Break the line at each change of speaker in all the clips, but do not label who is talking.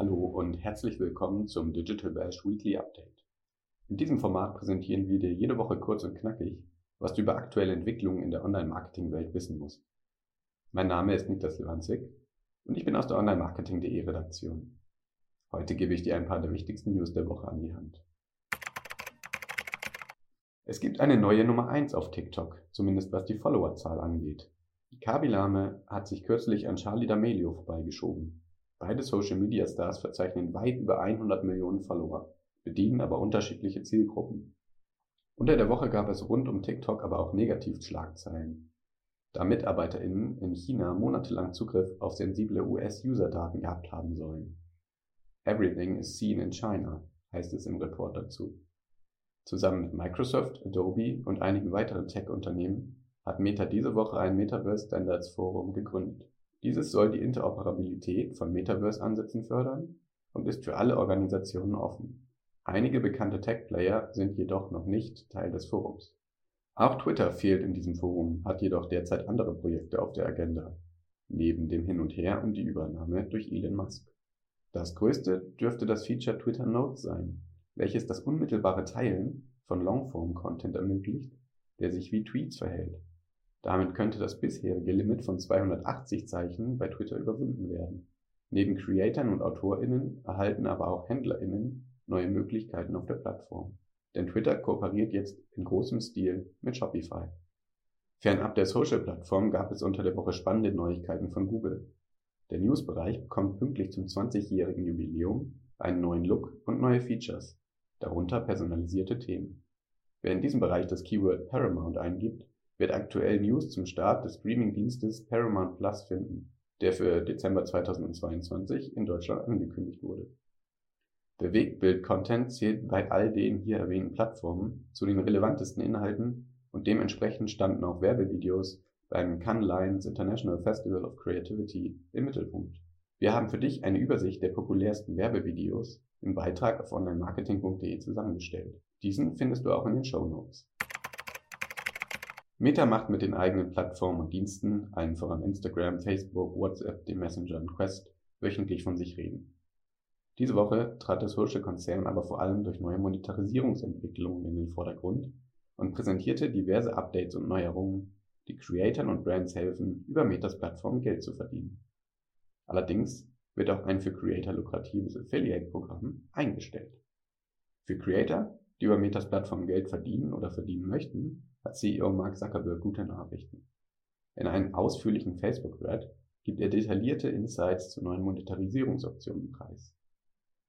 Hallo und herzlich willkommen zum Digital Bash Weekly Update. In diesem Format präsentieren wir dir jede Woche kurz und knackig, was du über aktuelle Entwicklungen in der Online-Marketing-Welt wissen musst. Mein Name ist Niklas Lewandzig und ich bin aus der Online-Marketing.de Redaktion. Heute gebe ich dir ein paar der wichtigsten News der Woche an die Hand. Es gibt eine neue Nummer 1 auf TikTok, zumindest was die Followerzahl angeht. Kabi Lame hat sich kürzlich an Charlie D'Amelio vorbeigeschoben. Beide Social Media Stars verzeichnen weit über 100 Millionen Follower, bedienen aber unterschiedliche Zielgruppen. Unter der Woche gab es rund um TikTok aber auch Negativschlagzeilen. Da MitarbeiterInnen in China monatelang Zugriff auf sensible US-User-Daten gehabt haben sollen. Everything is seen in China, heißt es im Report dazu. Zusammen mit Microsoft, Adobe und einigen weiteren Tech-Unternehmen hat Meta diese Woche ein Metaverse Standards Forum gegründet. Dieses soll die Interoperabilität von Metaverse-Ansätzen fördern und ist für alle Organisationen offen. Einige bekannte Tech-Player sind jedoch noch nicht Teil des Forums. Auch Twitter fehlt in diesem Forum, hat jedoch derzeit andere Projekte auf der Agenda, neben dem Hin und Her um die Übernahme durch Elon Musk. Das größte dürfte das Feature Twitter Notes sein, welches das unmittelbare Teilen von Longform-Content ermöglicht, der sich wie Tweets verhält. Damit könnte das bisherige Limit von 280 Zeichen bei Twitter überwunden werden. Neben Creatern und AutorInnen erhalten aber auch HändlerInnen neue Möglichkeiten auf der Plattform. Denn Twitter kooperiert jetzt in großem Stil mit Shopify. Fernab der Social-Plattform gab es unter der Woche spannende Neuigkeiten von Google. Der News-Bereich bekommt pünktlich zum 20-jährigen Jubiläum einen neuen Look und neue Features, darunter personalisierte Themen. Wer in diesem Bereich das Keyword Paramount eingibt, wird aktuell News zum Start des Streaming-Dienstes Paramount Plus finden, der für Dezember 2022 in Deutschland angekündigt wurde. Bewegtbild-Content zählt bei all den hier erwähnten Plattformen zu den relevantesten Inhalten und dementsprechend standen auch Werbevideos beim Cannes Lions International Festival of Creativity im Mittelpunkt. Wir haben für dich eine Übersicht der populärsten Werbevideos im Beitrag auf onlinemarketing.de zusammengestellt. Diesen findest du auch in den Show Notes. Meta macht mit den eigenen Plattformen und Diensten, allen voran Instagram, Facebook, WhatsApp, dem Messenger und Quest, wöchentlich von sich reden. Diese Woche trat der Social-Konzern aber vor allem durch neue Monetarisierungsentwicklungen in den Vordergrund und präsentierte diverse Updates und Neuerungen, die Creatern und Brands helfen, über Metas Plattform Geld zu verdienen. Allerdings wird auch ein für Creator lukratives Affiliate-Programm eingestellt. Für Creator, die über Metas Plattform Geld verdienen oder verdienen möchten, hat CEO Mark Zuckerberg gute Nachrichten. In einem ausführlichen Facebook-Thread gibt er detaillierte Insights zu neuen Monetarisierungsoptionen preis.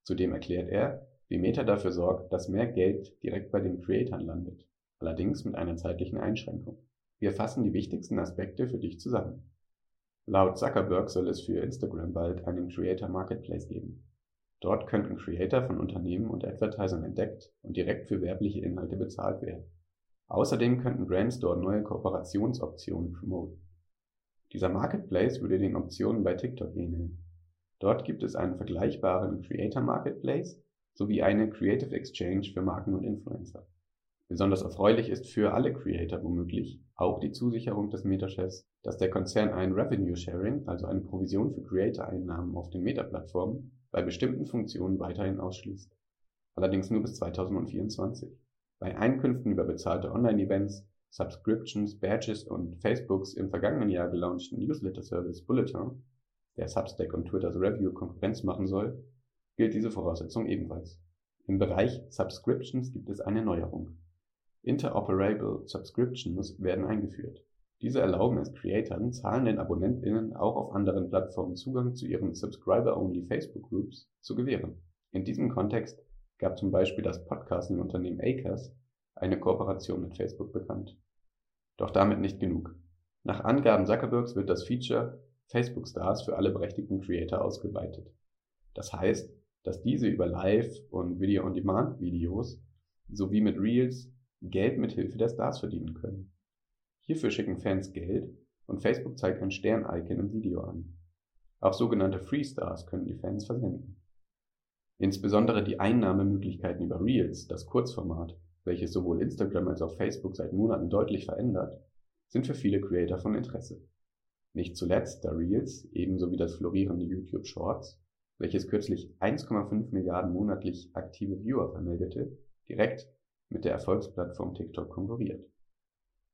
Zudem erklärt er, wie Meta dafür sorgt, dass mehr Geld direkt bei den Creatoren landet, allerdings mit einer zeitlichen Einschränkung. Wir fassen die wichtigsten Aspekte für dich zusammen. Laut Zuckerberg soll es für Instagram bald einen Creator Marketplace geben. Dort könnten Creator von Unternehmen und Advertisern entdeckt und direkt für werbliche Inhalte bezahlt werden. Außerdem könnten Brands dort neue Kooperationsoptionen promoten. Dieser Marketplace würde den Optionen bei TikTok ähneln. Dort gibt es einen vergleichbaren Creator Marketplace sowie eine Creative Exchange für Marken und Influencer. Besonders erfreulich ist für alle Creator womöglich auch die Zusicherung des Meta-Chefs, dass der Konzern ein Revenue Sharing, also eine Provision für Creator-Einnahmen auf den Meta-Plattformen, bei bestimmten Funktionen weiterhin ausschließt. Allerdings nur bis 2024. Bei Einkünften über bezahlte Online-Events, Subscriptions, Badges und Facebooks im vergangenen Jahr gelaunchten Newsletter-Service Bulletin, der Substack und Twitters Review Konkurrenz machen soll, gilt diese Voraussetzung ebenfalls. Im Bereich Subscriptions gibt es eine Neuerung. Interoperable Subscriptions werden eingeführt. Diese erlauben es Creatoren, zahlenden AbonnentInnen auch auf anderen Plattformen Zugang zu ihren Subscriber-only Facebook Groups zu gewähren. In diesem Kontext gab zum Beispiel das Podcasting-Unternehmen Acast eine Kooperation mit Facebook bekannt. Doch damit nicht genug. Nach Angaben Zuckerbergs wird das Feature Facebook Stars für alle berechtigten Creator ausgeweitet. Das heißt, dass diese über Live- und Video-on-Demand-Videos sowie mit Reels Geld mit Hilfe der Stars verdienen können. Hierfür schicken Fans Geld und Facebook zeigt ein Stern-Icon im Video an. Auch sogenannte Free Stars können die Fans versenden. Insbesondere die Einnahmemöglichkeiten über Reels, das Kurzformat, welches sowohl Instagram als auch Facebook seit Monaten deutlich verändert, sind für viele Creator von Interesse. Nicht zuletzt, da Reels, ebenso wie das florierende YouTube Shorts, welches kürzlich 1,5 Milliarden monatlich aktive Viewer vermeldete, direkt mit der Erfolgsplattform TikTok konkurriert.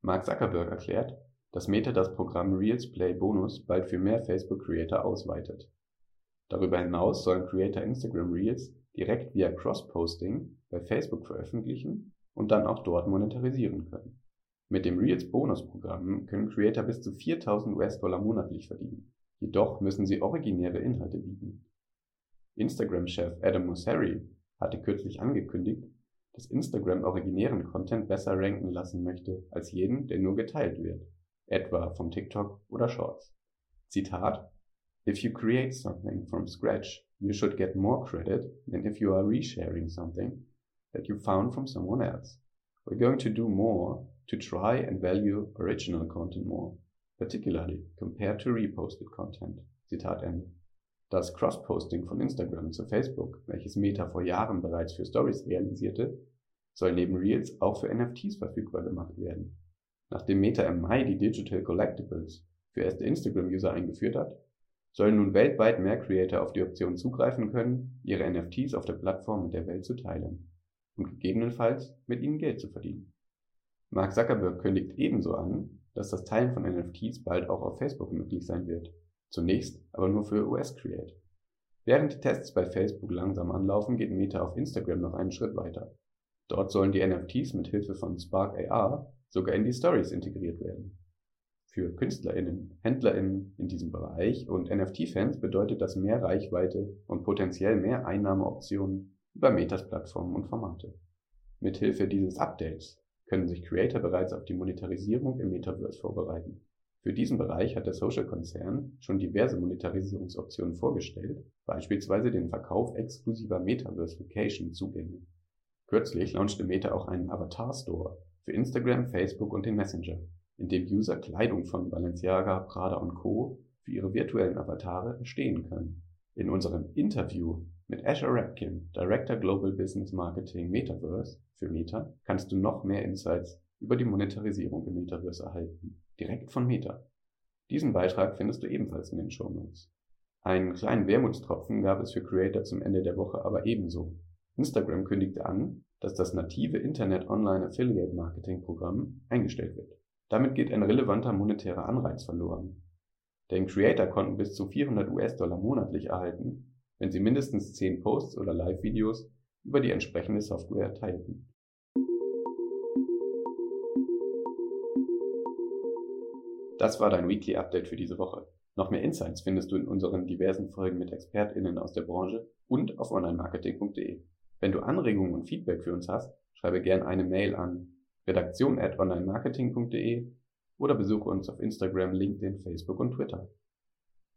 Mark Zuckerberg erklärt, dass Meta das Programm Reels Play Bonus bald für mehr Facebook Creator ausweitet. Darüber hinaus sollen Creator Instagram Reels direkt via Cross-Posting bei Facebook veröffentlichen und dann auch dort monetarisieren können. Mit dem Reels Bonus-Programm können Creator bis zu 4000 US-Dollar monatlich verdienen. Jedoch müssen sie originäre Inhalte bieten. Instagram-Chef Adam Mosseri hatte kürzlich angekündigt, dass Instagram originären Content besser ranken lassen möchte als jeden, der nur geteilt wird, etwa von TikTok oder Shorts. Zitat If you create something from scratch, you should get more credit than if you are resharing something that you found from someone else. We're going to do more to try and value original content more, particularly compared to reposted content. Zitat Ende. Das Cross-Posting von Instagram zu Facebook, welches Meta vor Jahren bereits für Stories realisierte, soll neben Reels auch für NFTs verfügbar gemacht werden. Nachdem Meta im Mai die Digital Collectibles für erste Instagram-User eingeführt hat, sollen nun weltweit mehr Creator auf die Option zugreifen können, ihre NFTs auf der Plattform mit der Welt zu teilen und gegebenenfalls mit ihnen Geld zu verdienen. Mark Zuckerberg kündigt ebenso an, dass das Teilen von NFTs bald auch auf Facebook möglich sein wird, zunächst aber nur für US-Create. Während die Tests bei Facebook langsam anlaufen, geht Meta auf Instagram noch einen Schritt weiter. Dort sollen die NFTs mit Hilfe von Spark AR sogar in die Stories integriert werden. Für KünstlerInnen, HändlerInnen in diesem Bereich und NFT-Fans bedeutet das mehr Reichweite und potenziell mehr Einnahmeoptionen über Metas Plattformen und Formate. Mithilfe dieses Updates können sich Creator bereits auf die Monetarisierung im Metaverse vorbereiten. Für diesen Bereich hat der Social-Konzern schon diverse Monetarisierungsoptionen vorgestellt, beispielsweise den Verkauf exklusiver Metaversification-Zugänge. Kürzlich launchte Meta auch einen Avatar-Store für Instagram, Facebook und den Messenger, in dem User Kleidung von Balenciaga, Prada und Co. für ihre virtuellen Avatare erstehen können. In unserem Interview mit Asher Rapkin, Director Global Business Marketing Metaverse für Meta, kannst du noch mehr Insights über die Monetarisierung im Metaverse erhalten, direkt von Meta. Diesen Beitrag findest du ebenfalls in den Show Notes. Einen kleinen Wermutstropfen gab es für Creator zum Ende der Woche aber ebenso. Instagram kündigte an, dass das native Internet Online Affiliate Marketing Programm eingestellt wird. Damit geht ein relevanter monetärer Anreiz verloren. Denn Creator konnten bis zu 400 US-Dollar monatlich erhalten, wenn sie mindestens 10 Posts oder Live-Videos über die entsprechende Software teilten. Das war dein Weekly Update für diese Woche. Noch mehr Insights findest du in unseren diversen Folgen mit ExpertInnen aus der Branche und auf onlinemarketing.de. Wenn du Anregungen und Feedback für uns hast, schreibe gerne eine Mail an redaktion.onlinemarketing.de oder besuche uns auf Instagram, LinkedIn, Facebook und Twitter.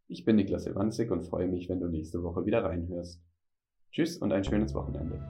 Ich bin Niklas Ewanzig und freue mich, wenn du nächste Woche wieder reinhörst. Tschüss und ein schönes Wochenende.